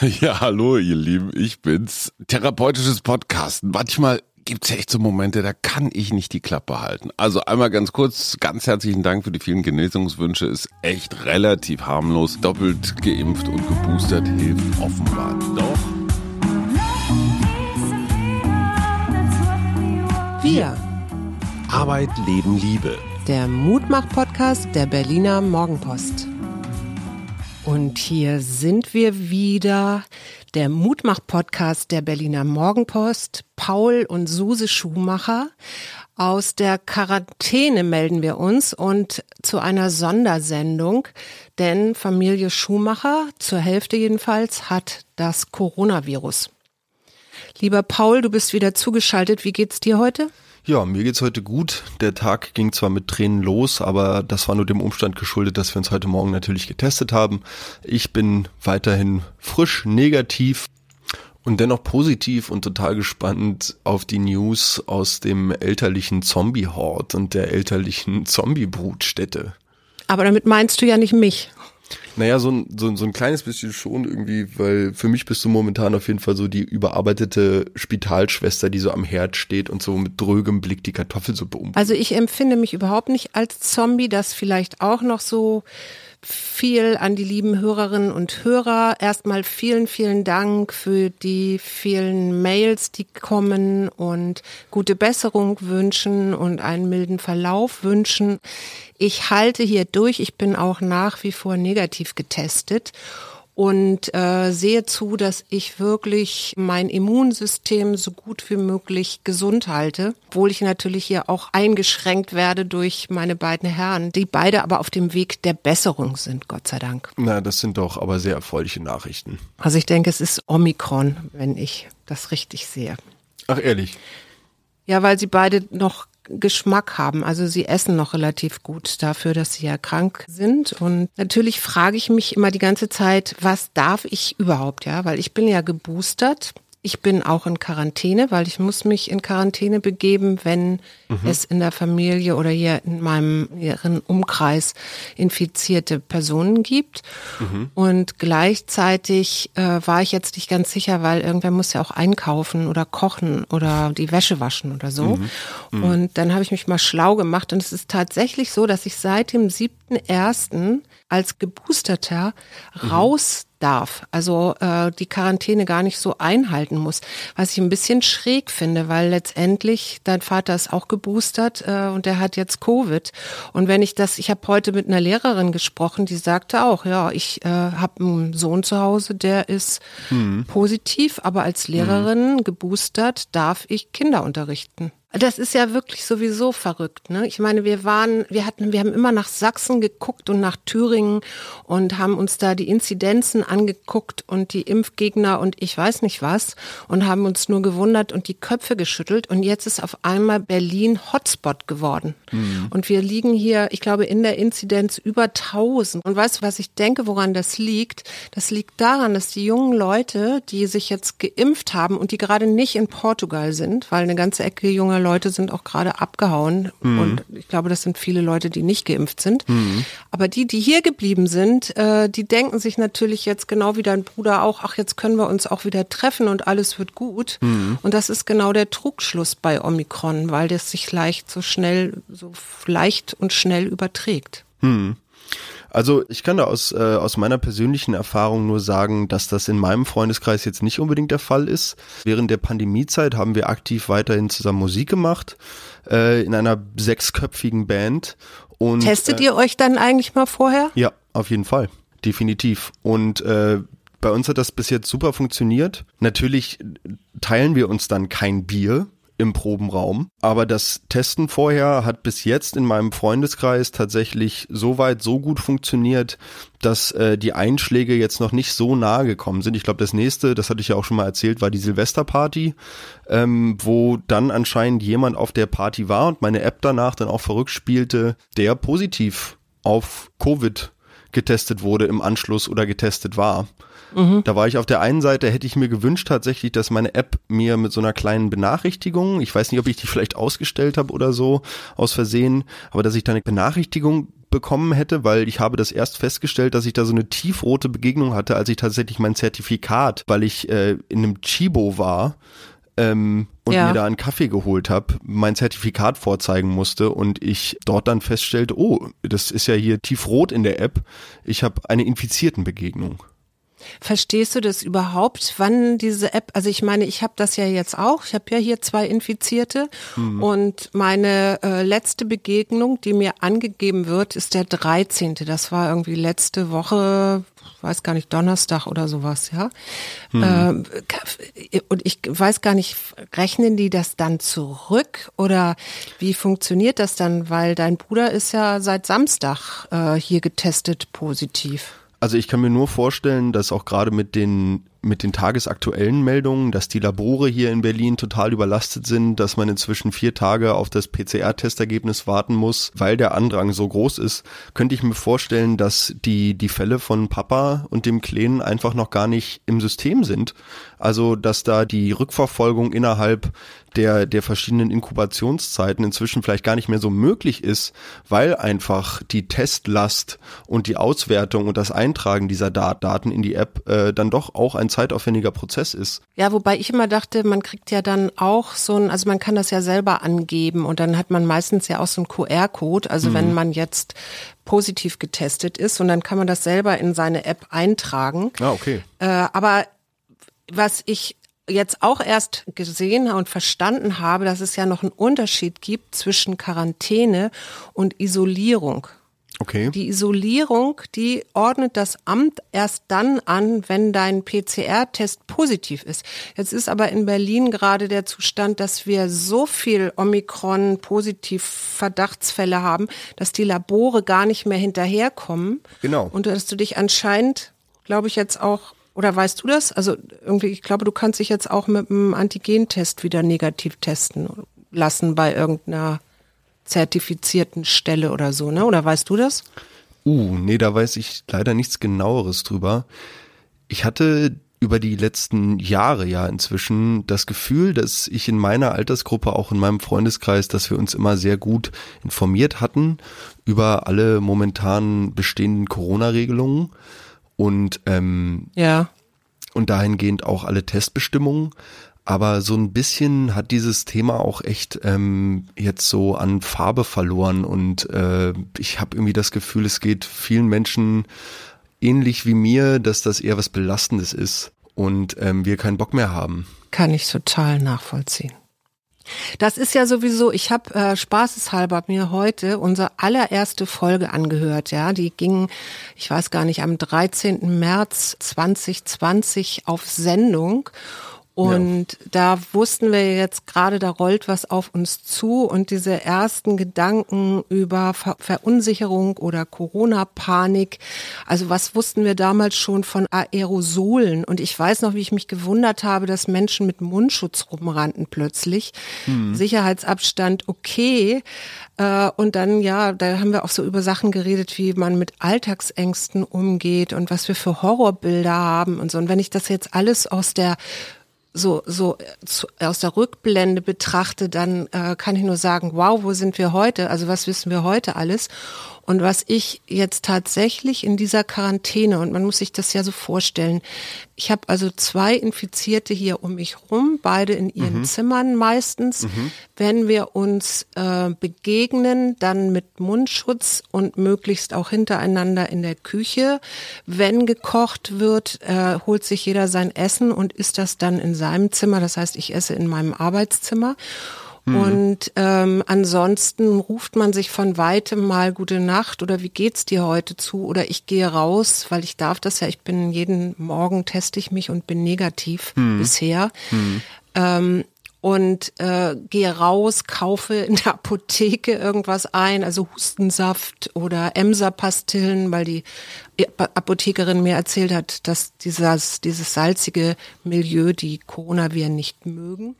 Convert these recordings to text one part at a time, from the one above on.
Ja, hallo ihr Lieben, ich bin's. Therapeutisches Podcasten. Manchmal gibt's echt so Momente, da kann ich nicht die Klappe halten. Also einmal ganz kurz, ganz herzlichen Dank für die vielen Genesungswünsche. Ist echt relativ harmlos. Doppelt geimpft und geboostert hilft offenbar doch. Wir, Arbeit, Leben, Liebe. der Mutmach-Podcast der Berliner Morgenpost. Und hier sind wir wieder, der Mutmach-Podcast der Berliner Morgenpost. Paul und Suse Schumacher. Aus der Quarantäne melden wir uns und zu einer Sondersendung, denn Familie Schumacher, zur Hälfte jedenfalls, hat das Coronavirus. Lieber Paul, du bist wieder zugeschaltet. Wie geht's dir heute? Ja, mir geht's heute gut. Der Tag ging zwar mit Tränen los, aber das war nur dem Umstand geschuldet, dass wir uns heute Morgen natürlich getestet haben. Ich bin weiterhin frisch, negativ und dennoch positiv und total gespannt auf die News aus dem elterlichen Zombie-Hort und der elterlichen Zombie-Brutstätte. Aber damit meinst du ja nicht mich. Naja, so ein, so, so ein kleines bisschen schon irgendwie, weil für mich bist du momentan auf jeden Fall so die überarbeitete Spitalschwester, die so am Herd steht und so mit drögem Blick die Kartoffelsuppe um. Also ich empfinde mich überhaupt nicht als Zombie, das vielleicht auch noch so viel an die lieben Hörerinnen und Hörer. Erstmal vielen, vielen Dank für die vielen Mails, die kommen und gute Besserung wünschen und einen milden Verlauf wünschen. Ich halte hier durch. Ich bin auch nach wie vor negativ getestet und äh, sehe zu, dass ich wirklich mein Immunsystem so gut wie möglich gesund halte, obwohl ich natürlich hier auch eingeschränkt werde durch meine beiden Herren, die beide aber auf dem Weg der Besserung sind, Gott sei Dank. Na, das sind doch aber sehr erfreuliche Nachrichten. Also ich denke, es ist Omikron, wenn ich das richtig sehe. Ach ehrlich, Ja, weil sie beide noch Geschmack haben. Also sie essen noch relativ gut dafür, dass sie ja krank sind. Und natürlich frage ich mich immer die ganze Zeit, was darf ich überhaupt, ja? Weil ich bin ja geboostert. Ich bin auch in Quarantäne, weil ich muss mich in Quarantäne begeben, wenn es in der Familie oder hier in meinem ihren Umkreis infizierte Personen gibt. Und gleichzeitig äh, war ich jetzt nicht ganz sicher, weil irgendwer muss ja auch einkaufen oder kochen oder die Wäsche waschen oder so. Und dann habe ich mich mal schlau gemacht und es ist tatsächlich so, dass ich seit dem 7.1. als Geboosterter raus darf, also äh, die Quarantäne gar nicht so einhalten muss, was ich ein bisschen schräg finde, weil letztendlich dein Vater ist auch geboostert äh, und der hat jetzt Covid. Und wenn ich das, ich habe heute mit einer Lehrerin gesprochen, die sagte auch, ja, ich äh, habe einen Sohn zu Hause, der ist positiv, aber als Lehrerin geboostert darf ich Kinder unterrichten. Das ist ja wirklich sowieso verrückt, ne? Ich meine, wir waren, wir hatten, wir haben immer nach Sachsen geguckt und nach Thüringen und haben uns da die Inzidenzen angeguckt und die Impfgegner und ich weiß nicht was und haben uns nur gewundert und die Köpfe geschüttelt und jetzt ist auf einmal Berlin Hotspot geworden. Und wir liegen hier, ich glaube, in der Inzidenz über 1000. Und weißt du, was ich denke, woran das liegt? Das liegt daran, dass die jungen Leute, die sich jetzt geimpft haben und die gerade nicht in Portugal sind, weil eine ganze Ecke junger Leute sind auch gerade abgehauen. Und ich glaube, das sind viele Leute, die nicht geimpft sind. Aber die, die hier geblieben sind, äh, die denken sich natürlich jetzt genau wie dein Bruder auch, ach, jetzt können wir uns auch wieder treffen und alles wird gut. Und das ist genau der Trugschluss bei Omikron, weil das sich leicht so schnell, so leicht und schnell überträgt. Also ich kann da aus, äh, aus meiner persönlichen Erfahrung nur sagen, dass das in meinem Freundeskreis jetzt nicht unbedingt der Fall ist. Während der Pandemiezeit haben wir aktiv weiterhin zusammen Musik gemacht, äh, in einer sechsköpfigen Band. Und, Testet äh, ihr euch dann eigentlich mal vorher? Ja, auf jeden Fall. Definitiv. Und äh, bei uns hat das bis jetzt super funktioniert. Natürlich teilen wir uns dann kein Bier im Probenraum, aber das Testen vorher hat bis jetzt in meinem Freundeskreis tatsächlich so weit so gut funktioniert, dass äh, die Einschläge jetzt noch nicht so nahe gekommen sind. Ich glaube, das nächste, das hatte ich ja auch schon mal erzählt, war die Silvesterparty, ähm, wo dann anscheinend jemand auf der Party war und meine App danach dann auch verrückt spielte, der positiv auf Covid getestet wurde im Anschluss oder getestet war. Da war ich auf der einen Seite, hätte ich mir gewünscht tatsächlich, dass meine App mir mit so einer kleinen Benachrichtigung, ich weiß nicht, ob ich die vielleicht ausgestellt habe oder so aus Versehen, aber dass ich da eine Benachrichtigung bekommen hätte, weil ich habe das erst festgestellt, dass ich da so eine tiefrote Begegnung hatte, als ich tatsächlich mein Zertifikat, weil ich äh, in einem Chibo war, ähm, und ja. mir da einen Kaffee geholt habe, mein Zertifikat vorzeigen musste und ich dort dann feststellte, oh, das ist ja hier tiefrot in der App, ich habe eine infizierten Begegnung. Verstehst du das überhaupt, wann diese App, also ich meine, ich habe das ja jetzt auch, ich habe ja hier zwei Infizierte mhm. und meine äh, letzte Begegnung, die mir angegeben wird, ist der 13. Das war irgendwie letzte Woche, weiß gar nicht, Donnerstag oder sowas, ja. Mhm. Äh, und ich weiß gar nicht, rechnen die das dann zurück oder wie funktioniert das dann? Weil dein Bruder ist ja seit Samstag äh, hier getestet positiv. Also ich kann mir nur vorstellen, dass auch gerade mit den mit den tagesaktuellen Meldungen, dass die Labore hier in Berlin total überlastet sind, dass man inzwischen vier Tage auf das PCR-Testergebnis warten muss, weil der Andrang so groß ist, könnte ich mir vorstellen, dass die, die Fälle von Papa und dem Kleinen einfach noch gar nicht im System sind. Also, dass da die Rückverfolgung innerhalb der, der verschiedenen Inkubationszeiten inzwischen vielleicht gar nicht mehr so möglich ist, weil einfach die Testlast und die Auswertung und das Eintragen dieser Daten in die App äh, dann doch auch ein zeitaufwendiger Prozess ist. Ja, wobei ich immer dachte, man kriegt ja dann auch so ein, also man kann das ja selber angeben und dann hat man meistens ja auch so einen QR-Code. Also mhm. wenn man jetzt positiv getestet ist und dann kann man das selber in seine App eintragen. Ah, okay. Äh, aber was ich jetzt auch erst gesehen und verstanden habe, dass es ja noch einen Unterschied gibt zwischen Quarantäne und Isolierung. Okay. Die Isolierung, die ordnet das Amt erst dann an, wenn dein PCR-Test positiv ist. Jetzt ist aber in Berlin gerade der Zustand, dass wir so viel Omikron-Positiv-Verdachtsfälle haben, dass die Labore gar nicht mehr hinterherkommen. Genau. Und dass du dich anscheinend, glaube ich, jetzt auch oder weißt du das? Also irgendwie, ich glaube, du kannst dich jetzt auch mit einem Antigentest wieder negativ testen lassen bei irgendeiner zertifizierten Stelle oder so, ne? Oder weißt du das? Uh, nee, da weiß ich leider nichts genaueres drüber. Ich hatte über die letzten Jahre ja inzwischen das Gefühl, dass ich in meiner Altersgruppe, auch in meinem Freundeskreis, dass wir uns immer sehr gut informiert hatten über alle momentan bestehenden Corona-Regelungen und ähm, ja und dahingehend auch alle Testbestimmungen. Aber so ein bisschen hat dieses Thema auch echt ähm, jetzt so an Farbe verloren und äh, ich habe irgendwie das Gefühl, es geht vielen Menschen ähnlich wie mir, dass das eher was Belastendes ist und ähm, wir keinen Bock mehr haben. Kann ich total nachvollziehen. Das ist ja sowieso, ich habe äh, spaßeshalber mir heute unsere allererste Folge angehört, ja, die ging, ich weiß gar nicht, am 13. März 2020 auf Sendung und ja. da wussten wir jetzt gerade, da rollt was auf uns zu und diese ersten Gedanken über Ver Verunsicherung oder Corona-Panik. Also was wussten wir damals schon von Aerosolen? Und ich weiß noch, wie ich mich gewundert habe, dass Menschen mit Mundschutz rumrannten plötzlich. Hm. Sicherheitsabstand okay. Äh, und dann, ja, da haben wir auch so über Sachen geredet, wie man mit Alltagsängsten umgeht und was wir für Horrorbilder haben und so. Und wenn ich das jetzt alles aus der so, so zu, aus der Rückblende betrachte, dann äh, kann ich nur sagen, wow, wo sind wir heute? Also was wissen wir heute alles? Und was ich jetzt tatsächlich in dieser Quarantäne, und man muss sich das ja so vorstellen, ich habe also zwei Infizierte hier um mich rum, beide in ihren mhm. Zimmern meistens. Mhm. Wenn wir uns äh, begegnen, dann mit Mundschutz und möglichst auch hintereinander in der Küche. Wenn gekocht wird, äh, holt sich jeder sein Essen und isst das dann in seinem Zimmer. Das heißt, ich esse in meinem Arbeitszimmer. Mhm. Und ähm, ansonsten ruft man sich von weitem mal gute Nacht oder wie geht's dir heute zu oder ich gehe raus, weil ich darf das ja, ich bin jeden Morgen teste ich mich und bin negativ mhm. bisher. Mhm. Ähm, und äh, gehe raus, kaufe in der Apotheke irgendwas ein, also Hustensaft oder Emser-Pastillen, weil die Apothekerin mir erzählt hat, dass dieses, dieses salzige Milieu die Coronaviren nicht mögen.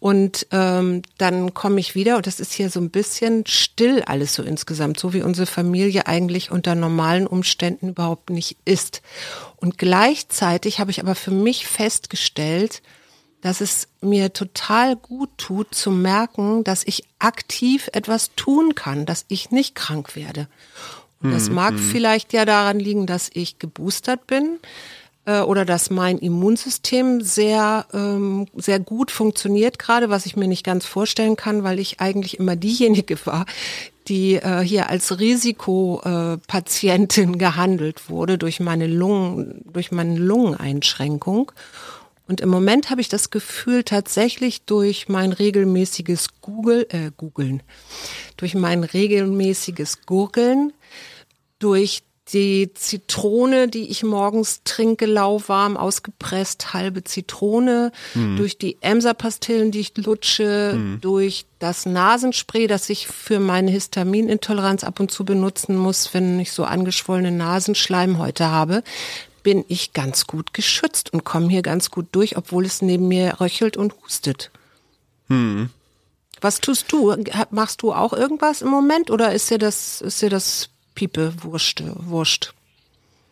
Und ähm, dann komme ich wieder und das ist hier so ein bisschen still alles so insgesamt, so wie unsere Familie eigentlich unter normalen Umständen überhaupt nicht ist. Und gleichzeitig habe ich aber für mich festgestellt, dass es mir total gut tut zu merken, dass ich aktiv etwas tun kann, dass ich nicht krank werde. Und das mag vielleicht ja daran liegen, dass ich geboostert bin äh, oder dass mein Immunsystem sehr, ähm, sehr gut funktioniert gerade, was ich mir nicht ganz vorstellen kann, weil ich eigentlich immer diejenige war, die äh, hier als Risikopatientin gehandelt wurde durch meine Lungen, durch meine Lungeneinschränkung. Und im Moment habe ich das Gefühl, tatsächlich durch mein regelmäßiges Google, äh, Googeln, durch mein regelmäßiges Gurgeln, durch die Zitrone, die ich morgens trinke, lauwarm, ausgepresst, halbe Zitrone, mhm. durch die Emser-Pastillen, die ich lutsche, mhm. durch das Nasenspray, das ich für meine Histaminintoleranz ab und zu benutzen muss, wenn ich so angeschwollene Nasenschleimhäute habe, bin ich ganz gut geschützt und komme hier ganz gut durch, obwohl es neben mir röchelt und hustet. Hm. Was tust du? Machst du auch irgendwas im Moment oder ist dir das, ist dir das Piepe wurscht? wurscht?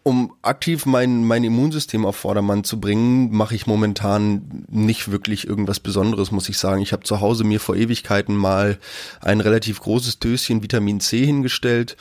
Um aktiv mein, mein Immunsystem auf Vordermann zu bringen, mache ich momentan nicht wirklich irgendwas Besonderes, muss ich sagen. Ich habe zu Hause mir vor Ewigkeiten mal ein relativ großes Döschen Vitamin C hingestellt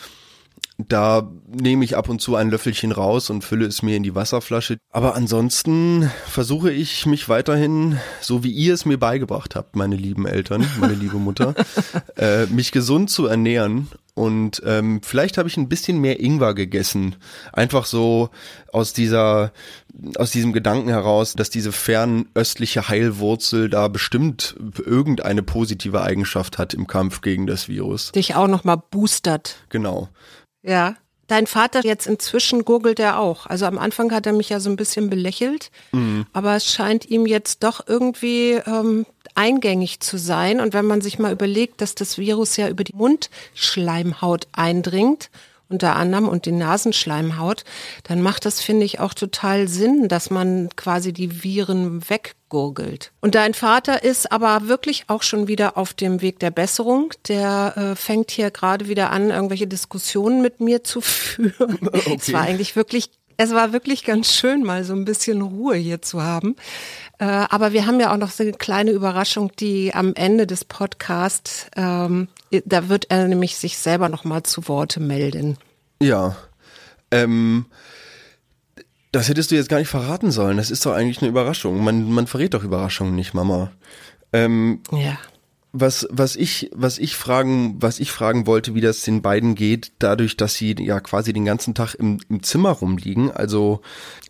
da nehme ich ab und zu ein Löffelchen raus und fülle es mir in die Wasserflasche. Aber ansonsten versuche ich mich weiterhin, so wie ihr es mir beigebracht habt, meine lieben Eltern, meine liebe Mutter, äh, mich gesund zu ernähren. Und ähm, vielleicht habe ich ein bisschen mehr Ingwer gegessen. Einfach so aus dieser, aus diesem Gedanken heraus, dass diese fernöstliche Heilwurzel da bestimmt irgendeine positive Eigenschaft hat im Kampf gegen das Virus. Dich auch nochmal boostert. Genau. Ja. Dein Vater jetzt inzwischen gurgelt er auch. Also am Anfang hat er mich ja so ein bisschen belächelt, mhm. aber es scheint ihm jetzt doch irgendwie ähm, eingängig zu sein. Und wenn man sich mal überlegt, dass das Virus ja über die Mundschleimhaut eindringt unter anderem und die Nasenschleimhaut, dann macht das, finde ich, auch total Sinn, dass man quasi die Viren weggurgelt. Und dein Vater ist aber wirklich auch schon wieder auf dem Weg der Besserung. Der äh, fängt hier gerade wieder an, irgendwelche Diskussionen mit mir zu führen. Okay. Es war eigentlich wirklich es war wirklich ganz schön, mal so ein bisschen Ruhe hier zu haben. Äh, aber wir haben ja auch noch so eine kleine Überraschung, die am Ende des Podcasts, ähm, da wird er nämlich sich selber noch mal zu Worte melden. Ja. Ähm, das hättest du jetzt gar nicht verraten sollen. Das ist doch eigentlich eine Überraschung. Man, man verrät doch Überraschungen nicht, Mama. Ähm, ja. Was, was ich, was ich fragen, was ich fragen wollte, wie das den beiden geht, dadurch, dass sie ja quasi den ganzen Tag im, im Zimmer rumliegen. Also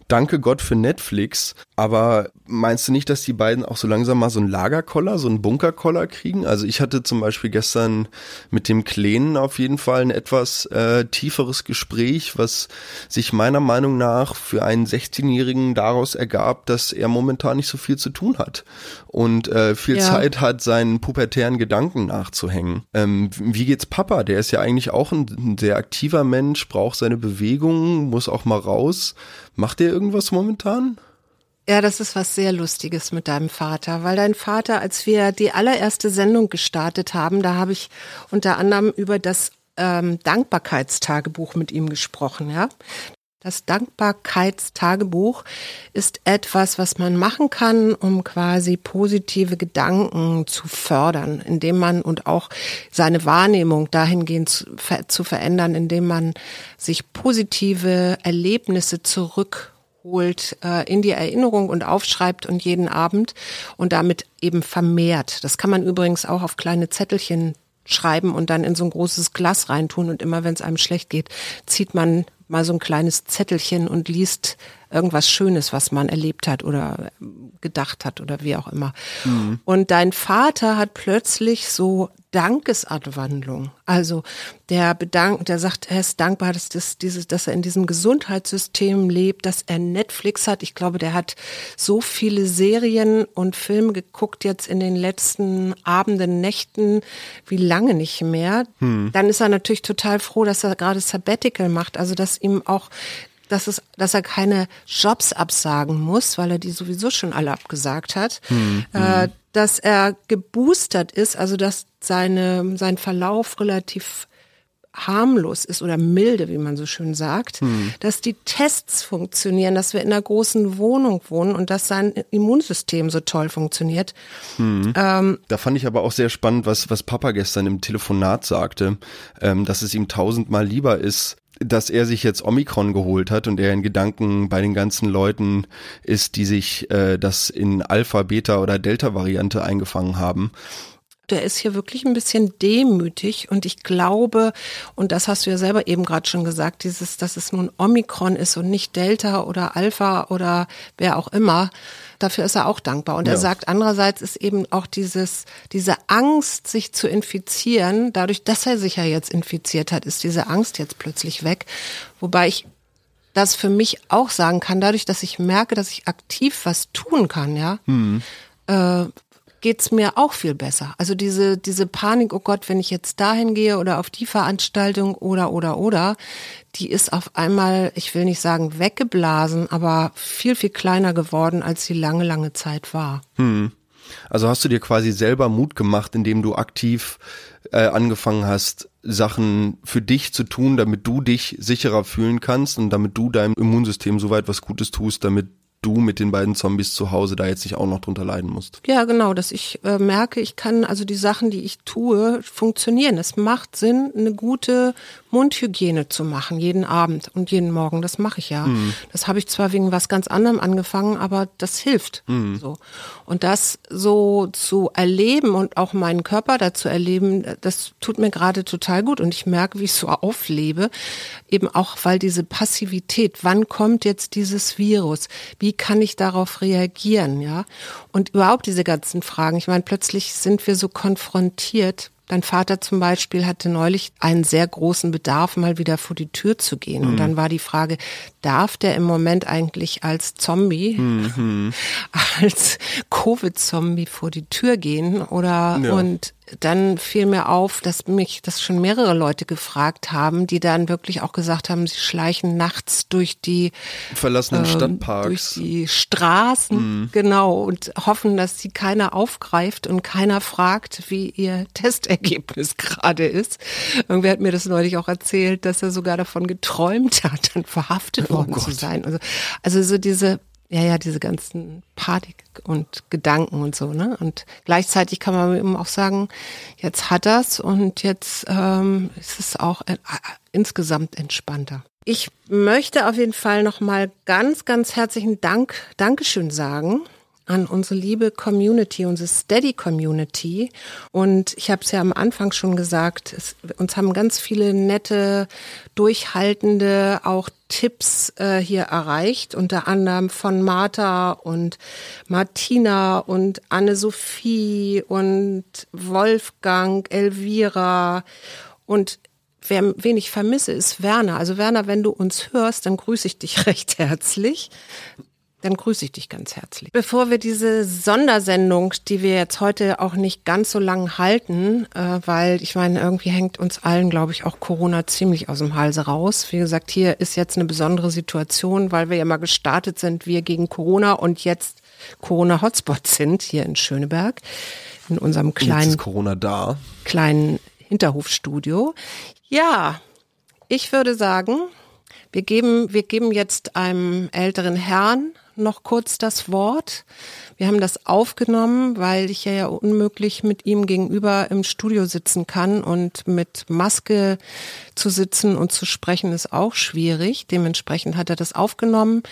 danke Gott für Netflix. Aber meinst du nicht, dass die beiden auch so langsam mal so einen Lagerkoller, so einen Bunkerkoller kriegen? Also ich hatte zum Beispiel gestern mit dem Kleinen auf jeden Fall ein etwas äh, tieferes Gespräch, was sich meiner Meinung nach für einen 16-Jährigen daraus ergab, dass er momentan nicht so viel zu tun hat und äh, viel ja. Zeit hat, seinen pubertären Gedanken nachzuhängen. Ähm, wie geht's Papa? Der ist ja eigentlich auch ein, ein sehr aktiver Mensch, braucht seine Bewegungen, muss auch mal raus. Macht der irgendwas momentan? Ja, das ist was sehr Lustiges mit deinem Vater, weil dein Vater, als wir die allererste Sendung gestartet haben, da habe ich unter anderem über das ähm, Dankbarkeitstagebuch mit ihm gesprochen, ja. Das Dankbarkeitstagebuch ist etwas, was man machen kann, um quasi positive Gedanken zu fördern, indem man und auch seine Wahrnehmung dahingehend zu, zu verändern, indem man sich positive Erlebnisse zurück holt äh, in die Erinnerung und aufschreibt und jeden Abend und damit eben vermehrt. Das kann man übrigens auch auf kleine Zettelchen schreiben und dann in so ein großes Glas reintun und immer wenn es einem schlecht geht, zieht man mal so ein kleines Zettelchen und liest irgendwas Schönes, was man erlebt hat oder gedacht hat oder wie auch immer. Mhm. Und dein Vater hat plötzlich so Dankesanwandlung. Also der bedankt, der sagt, er ist dankbar, dass, das, dieses, dass er in diesem Gesundheitssystem lebt, dass er Netflix hat. Ich glaube, der hat so viele Serien und Filme geguckt jetzt in den letzten Abenden, Nächten, wie lange nicht mehr. Hm. Dann ist er natürlich total froh, dass er gerade Sabbatical macht, also dass ihm auch dass, es, dass er keine Jobs absagen muss, weil er die sowieso schon alle abgesagt hat, hm, äh, hm. dass er geboostert ist, also dass seine, sein Verlauf relativ harmlos ist oder milde, wie man so schön sagt, hm. dass die Tests funktionieren, dass wir in einer großen Wohnung wohnen und dass sein Immunsystem so toll funktioniert. Hm. Ähm, da fand ich aber auch sehr spannend, was, was Papa gestern im Telefonat sagte, ähm, dass es ihm tausendmal lieber ist, dass er sich jetzt Omikron geholt hat und er in Gedanken bei den ganzen Leuten ist, die sich äh, das in Alpha, Beta oder Delta-Variante eingefangen haben der ist hier wirklich ein bisschen demütig und ich glaube, und das hast du ja selber eben gerade schon gesagt, dieses, dass es nun Omikron ist und nicht Delta oder Alpha oder wer auch immer, dafür ist er auch dankbar. Und ja. er sagt, andererseits ist eben auch dieses, diese Angst, sich zu infizieren, dadurch, dass er sich ja jetzt infiziert hat, ist diese Angst jetzt plötzlich weg. Wobei ich das für mich auch sagen kann, dadurch, dass ich merke, dass ich aktiv was tun kann, ja, hm. äh, geht's mir auch viel besser. Also diese, diese Panik, oh Gott, wenn ich jetzt dahin gehe oder auf die Veranstaltung oder, oder, oder, die ist auf einmal, ich will nicht sagen weggeblasen, aber viel, viel kleiner geworden, als sie lange, lange Zeit war. Hm. Also hast du dir quasi selber Mut gemacht, indem du aktiv äh, angefangen hast, Sachen für dich zu tun, damit du dich sicherer fühlen kannst und damit du deinem Immunsystem soweit was Gutes tust, damit du mit den beiden Zombies zu Hause da jetzt nicht auch noch drunter leiden musst. Ja, genau, dass ich äh, merke, ich kann also die Sachen, die ich tue, funktionieren. Es macht Sinn, eine gute Mundhygiene zu machen, jeden Abend und jeden Morgen. Das mache ich ja. Mhm. Das habe ich zwar wegen was ganz anderem angefangen, aber das hilft. Mhm. So. Und das so zu erleben und auch meinen Körper dazu erleben, das tut mir gerade total gut. Und ich merke, wie ich so auflebe, eben auch, weil diese Passivität, wann kommt jetzt dieses Virus? Wie kann ich darauf reagieren? Ja. Und überhaupt diese ganzen Fragen. Ich meine, plötzlich sind wir so konfrontiert Dein Vater zum Beispiel hatte neulich einen sehr großen Bedarf, mal wieder vor die Tür zu gehen. Mhm. Und dann war die Frage, darf der im Moment eigentlich als Zombie, mhm. als Covid-Zombie vor die Tür gehen? Oder ja. und dann fiel mir auf, dass mich das schon mehrere Leute gefragt haben, die dann wirklich auch gesagt haben, sie schleichen nachts durch die verlassenen äh, Stadtparks, durch die Straßen, mhm. genau, und hoffen, dass sie keiner aufgreift und keiner fragt, wie ihr Testergebnis gerade ist. Irgendwer hat mir das neulich auch erzählt, dass er sogar davon geträumt hat, dann verhaftet oh worden Gott. zu sein. Also, also so diese ja, ja, diese ganzen Panik und Gedanken und so, ne? Und gleichzeitig kann man eben auch sagen, jetzt hat das und jetzt ähm, ist es auch äh, insgesamt entspannter. Ich möchte auf jeden Fall nochmal ganz, ganz herzlichen Dank, Dankeschön sagen an unsere liebe Community, unsere Steady Community. Und ich habe es ja am Anfang schon gesagt, es, uns haben ganz viele nette, durchhaltende auch Tipps äh, hier erreicht, unter anderem von Martha und Martina und Anne-Sophie und Wolfgang, Elvira und Wer, wen ich vermisse, ist Werner. Also Werner, wenn du uns hörst, dann grüße ich dich recht herzlich dann grüße ich dich ganz herzlich. Bevor wir diese Sondersendung, die wir jetzt heute auch nicht ganz so lang halten, äh, weil ich meine, irgendwie hängt uns allen, glaube ich, auch Corona ziemlich aus dem Halse raus. Wie gesagt, hier ist jetzt eine besondere Situation, weil wir ja mal gestartet sind, wir gegen Corona und jetzt Corona-Hotspots sind hier in Schöneberg in unserem kleinen Corona da. kleinen Hinterhofstudio. Ja, ich würde sagen, wir geben, wir geben jetzt einem älteren Herrn noch kurz das Wort. Wir haben das aufgenommen, weil ich ja unmöglich mit ihm gegenüber im Studio sitzen kann und mit Maske zu sitzen und zu sprechen ist auch schwierig. Dementsprechend hat er das aufgenommen.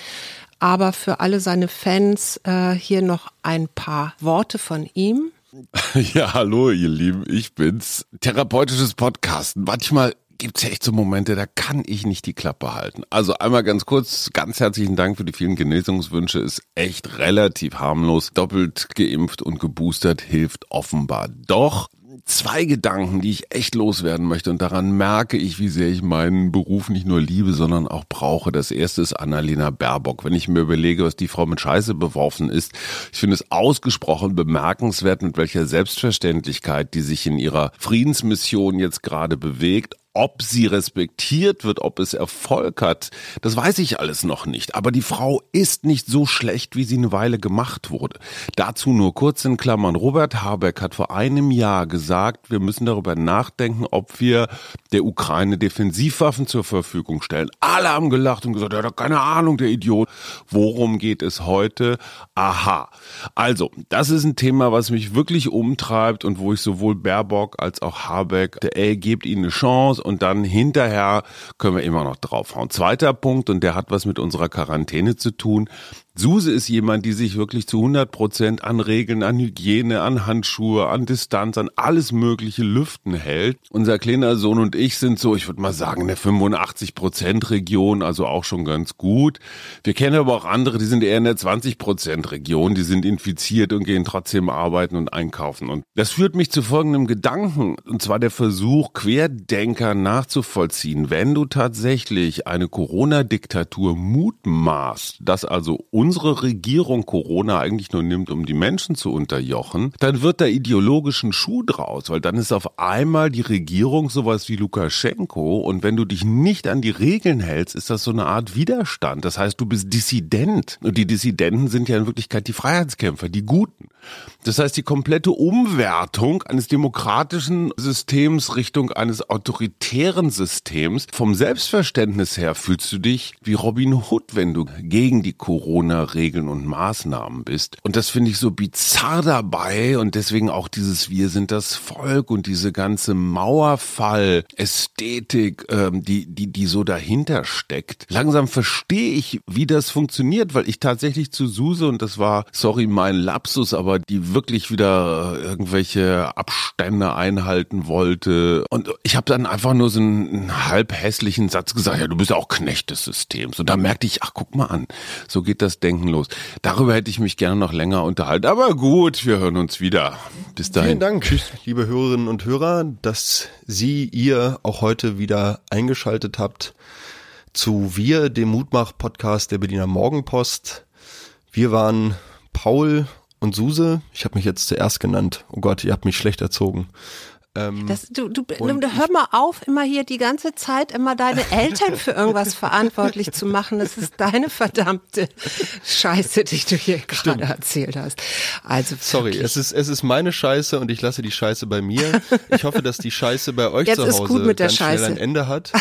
Aber für alle seine Fans äh, hier noch ein paar Worte von ihm. Ja, hallo ihr Lieben, ich bin's. Therapeutisches Podcasten. Manchmal gibt es ja echt so Momente, da kann ich nicht die Klappe halten. Also einmal ganz kurz, ganz herzlichen Dank für die vielen Genesungswünsche. Ist echt relativ harmlos. Doppelt geimpft und geboostert hilft offenbar. Doch zwei Gedanken, die ich echt loswerden möchte und daran merke ich, wie sehr ich meinen Beruf nicht nur liebe, sondern auch brauche. Das erste ist Annalena Baerbock. Wenn ich mir überlege, was die Frau mit Scheiße beworfen ist, ich finde es ausgesprochen bemerkenswert, mit welcher Selbstverständlichkeit die sich in ihrer Friedensmission jetzt gerade bewegt Ob sie respektiert wird, ob es Erfolg hat, das weiß ich alles noch nicht. Aber die Frau ist nicht so schlecht, wie sie eine Weile gemacht wurde. Dazu nur kurz in Klammern. Robert Habeck hat vor einem Jahr gesagt, wir müssen darüber nachdenken, ob wir der Ukraine Defensivwaffen zur Verfügung stellen. Alle haben gelacht und gesagt, er hat keine Ahnung, der Idiot. Worum geht es heute? Aha. Also, das ist ein Thema, was mich wirklich umtreibt und wo ich sowohl Baerbock als auch Habeck, ey, gebt ihnen eine Chance und dann hinterher können wir immer noch draufhauen. Zweiter Punkt, und der hat was mit unserer Quarantäne zu tun. Suse ist jemand, die sich wirklich zu 100 Prozent an Regeln, an Hygiene, an Handschuhe, an Distanz, an alles mögliche Lüften hält. Unser kleiner Sohn und ich sind so, ich würde mal sagen, in der 85 Prozent Region, also auch schon ganz gut. Wir kennen aber auch andere, die sind eher in der 20 Prozent Region, die sind infiziert und gehen trotzdem arbeiten und einkaufen. Und das führt mich zu folgendem Gedanken, und zwar der Versuch, Querdenker nachzuvollziehen. Wenn du tatsächlich eine Corona-Diktatur mutmaßt, dass also unsere Regierung Corona eigentlich nur nimmt, um die Menschen zu unterjochen, dann wird da ideologischen Schuh draus, weil dann ist auf einmal die Regierung sowas wie Lukaschenko und wenn du dich nicht an die Regeln hältst, ist das so eine Art Widerstand. Das heißt, du bist Dissident und die Dissidenten sind ja in Wirklichkeit die Freiheitskämpfer, die Guten. Das heißt, die komplette Umwertung eines demokratischen Systems Richtung eines autoritären Systems, vom Selbstverständnis her fühlst du dich wie Robin Hood, wenn du gegen die Corona Regeln und Maßnahmen bist. Und das finde ich so bizarr dabei und deswegen auch dieses Wir sind das Volk und diese ganze Mauerfall-Ästhetik, ähm, die, die, die so dahinter steckt. Langsam verstehe ich, wie das funktioniert, weil ich tatsächlich zu Suse und das war, sorry, mein Lapsus, aber die wirklich wieder irgendwelche Abstände einhalten wollte. Und ich habe dann einfach nur so einen halb hässlichen Satz gesagt, ja, du bist ja auch Knecht des Systems. Und da merkte ich, ach, guck mal an, so geht das Denken los. Darüber hätte ich mich gerne noch länger unterhalten. Aber gut, wir hören uns wieder. Bis dahin. Vielen Dank, Tschüss. liebe Hörerinnen und Hörer, dass Sie, ihr auch heute wieder eingeschaltet habt zu Wir, dem Mutmach-Podcast der Berliner Morgenpost. Wir waren Paul und Suse. Ich habe mich jetzt zuerst genannt. Oh Gott, ihr habt mich schlecht erzogen. Ähm, das, du, du, hör mal auf, immer hier die ganze Zeit immer deine Eltern für irgendwas verantwortlich zu machen. Das ist deine verdammte Scheiße, die du hier gerade erzählt hast. Also sorry, es ist es ist meine Scheiße und ich lasse die Scheiße bei mir. Ich hoffe, dass die Scheiße bei euch jetzt zu Hause ganz Scheiße. schnell ein Ende hat.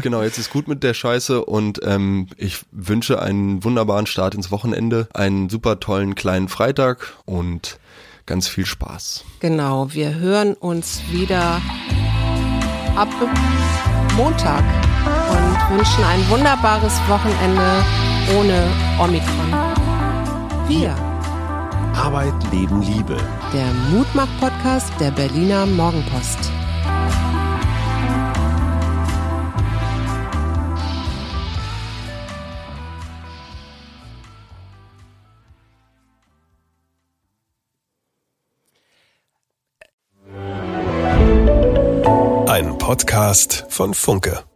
genau, jetzt ist gut mit der Scheiße und ähm, ich wünsche einen wunderbaren Start ins Wochenende, einen super tollen kleinen Freitag und ganz viel Spaß. Genau, wir hören uns wieder ab Montag und wünschen ein wunderbares Wochenende ohne Omikron. Wir. Arbeit, Leben, Liebe. Der Mutmach-Podcast der Berliner Morgenpost. Podcast von Funke.